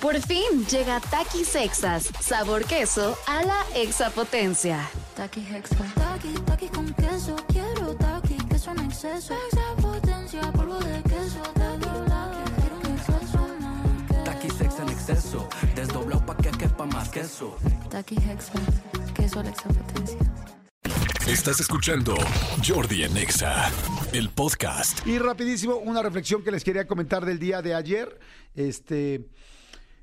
Por fin llega Takis Sexas, sabor queso a la exapotencia. Taki Hexa. Taki, taki con queso. Quiero taki, queso en exceso. Exapotencia, polvo de queso. Taki, taki, quiero un exceso más. En exceso, desdoblado pa' que quepa más queso. Taki Hexa. Queso a la exapotencia. Estás escuchando Jordi en Exa, el podcast. Y rapidísimo, una reflexión que les quería comentar del día de ayer. Este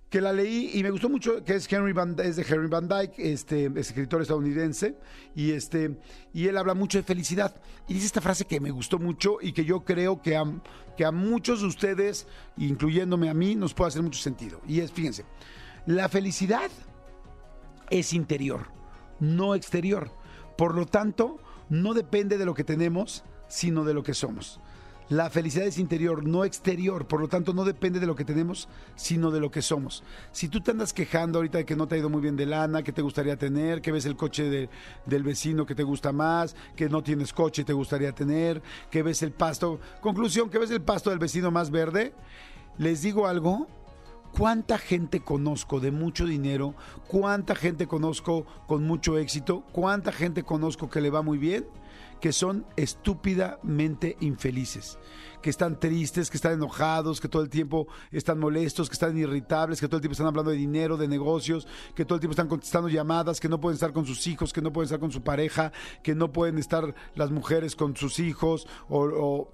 que la leí y me gustó mucho, que es Henry Van, es de Henry Van Dyke, este escritor estadounidense, y este, y él habla mucho de felicidad. Y dice esta frase que me gustó mucho y que yo creo que a, que a muchos de ustedes, incluyéndome a mí, nos puede hacer mucho sentido. Y es, fíjense, la felicidad es interior, no exterior. Por lo tanto, no depende de lo que tenemos, sino de lo que somos. La felicidad es interior, no exterior, por lo tanto no depende de lo que tenemos, sino de lo que somos. Si tú te andas quejando ahorita de que no te ha ido muy bien de lana, que te gustaría tener, que ves el coche de- del vecino que te gusta más, que no tienes coche y te gustaría tener, que ves el pasto, conclusión, que ves el pasto del vecino más verde, les digo algo, ¿Cuánta gente conozco de mucho dinero? ¿Cuánta gente conozco con mucho éxito? ¿Cuánta gente conozco que le va muy bien? Que son estúpidamente infelices, que están tristes, que están enojados, que todo el tiempo están molestos, que están irritables, que todo el tiempo están hablando de dinero, de negocios, que todo el tiempo están contestando llamadas, que no pueden estar con sus hijos, que no pueden estar con su pareja, que no pueden estar las mujeres con sus hijos o, o,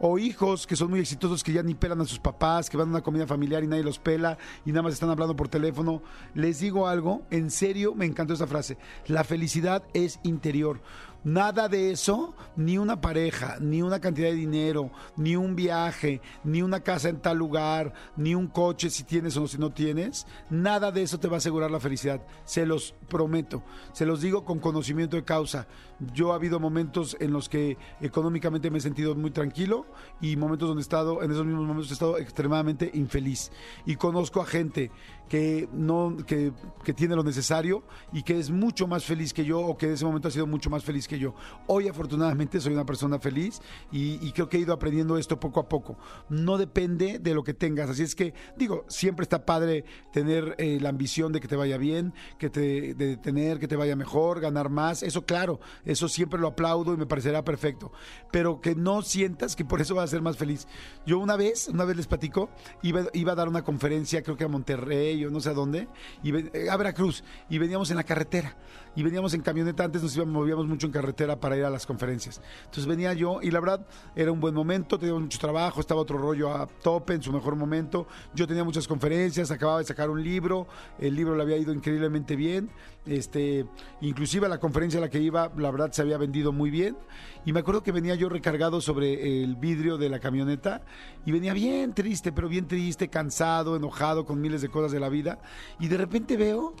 o hijos que son muy exitosos que ya ni pelan a sus papás, que van a una comida familiar y nadie los pela y nada más están hablando por teléfono. Les digo algo, en serio me encantó esa frase. La felicidad es interior. Nada de eso, ni una pareja, ni una cantidad de dinero, ni un viaje, ni una casa en tal lugar, ni un coche si tienes o si no tienes, nada de eso te va a asegurar la felicidad. Se los prometo. Se los digo con conocimiento de causa. Yo ha habido momentos en los que económicamente me he sentido muy tranquilo y momentos donde he estado, en esos mismos momentos he estado extremadamente infeliz. Y conozco a gente que no que, que tiene lo necesario y que es mucho más feliz que yo o que en ese momento ha sido mucho más feliz que yo. Hoy afortunadamente soy una persona feliz y, y creo que he ido aprendiendo esto poco a poco. No depende de lo que tengas, así es que digo, siempre está padre tener eh, la ambición de que te vaya bien, que te de tener que te vaya mejor, ganar más, eso claro, eso siempre lo aplaudo y me parecerá perfecto, pero que no sientas que por eso vas a ser más feliz. Yo una vez, una vez les platico, iba, iba a dar una conferencia, creo que a Monterrey o no sé a dónde, y eh, a Veracruz, y veníamos en la carretera, y veníamos en camioneta, antes nos íbamos, movíamos mucho en carretera para ir a las conferencias. Entonces venía yo, y la verdad, era un buen momento, teníamos mucho trabajo, estaba otro rollo a tope en su mejor momento, yo tenía muchas conferencias, acababa de sacar un libro, el libro le había ido increíblemente bien, este, inclusive la conferencia a la que iba, la verdad se había vendido muy bien, y me acuerdo que venía yo recargado sobre el vidrio de la camioneta, y venía bien triste, pero bien triste, cansado, enojado con miles de cosas de la vida, y de repente veo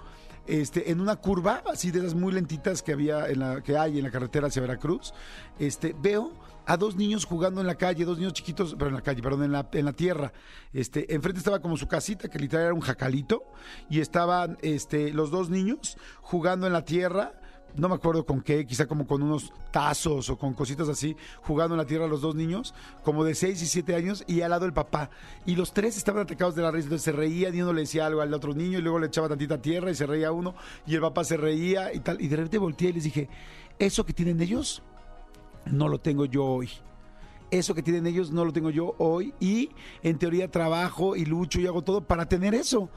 este, en una curva, así de esas muy lentitas que había en la, que hay en la carretera hacia Veracruz, este, veo a dos niños jugando en la calle, dos niños chiquitos, pero en la calle, perdón, en la, en la tierra. Este, enfrente estaba como su casita, que literal era un jacalito, y estaban este, los dos niños jugando en la tierra. No me acuerdo con qué, quizá como con unos tazos o con cositas así, jugando en la tierra los dos niños, como de 6 y 7 años, y al lado el papá. Y los tres estaban atacados de la risa, entonces se reían y uno le decía algo al otro niño, y luego le echaba tantita tierra y se reía uno, y el papá se reía y tal. Y de repente volteé y les dije, eso que tienen ellos, no lo tengo yo hoy. Eso que tienen ellos no lo tengo yo hoy y en teoría trabajo y lucho y hago todo para tener eso.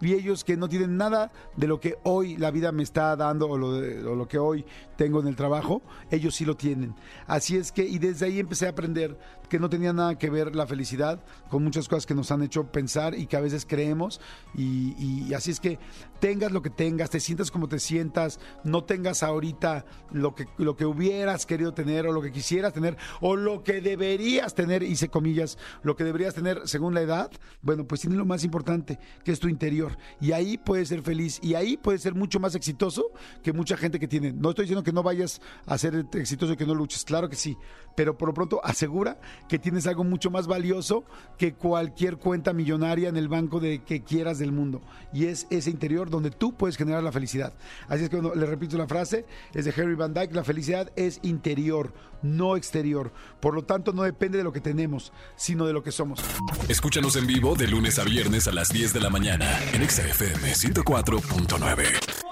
Y ellos que no tienen nada de lo que hoy la vida me está dando o lo, de- que hoy tengo en el trabajo, ellos sí lo tienen. Así es que, y desde ahí empecé a aprender que no tenía nada que ver la felicidad con muchas cosas que nos han hecho pensar y que a veces creemos. Y, y así es que tengas lo que tengas, te sientas como te sientas, no tengas ahorita lo que, lo que hubieras querido tener o lo que quisieras tener o lo que deberías tener, hice comillas, lo que deberías tener según la edad, bueno, pues tiene lo más importante, que es tu interior. Y ahí puedes ser feliz y ahí puedes ser mucho más exitoso que mucha gente que tiene. No estoy diciendo que no vayas a ser exitoso y que no luches, claro que sí, pero por lo pronto asegura que tienes algo mucho más valioso que cualquier cuenta millonaria en el banco de que quieras del mundo. Y es ese interior donde tú puedes generar la felicidad. Así es que le repito la frase, es de Henry Van Dyke, la felicidad es interior, no exterior. Por lo tanto, no depende de lo que tenemos, sino de lo que somos. Escúchanos en vivo de lunes a viernes a las 10 de la mañana en XFM 104.9.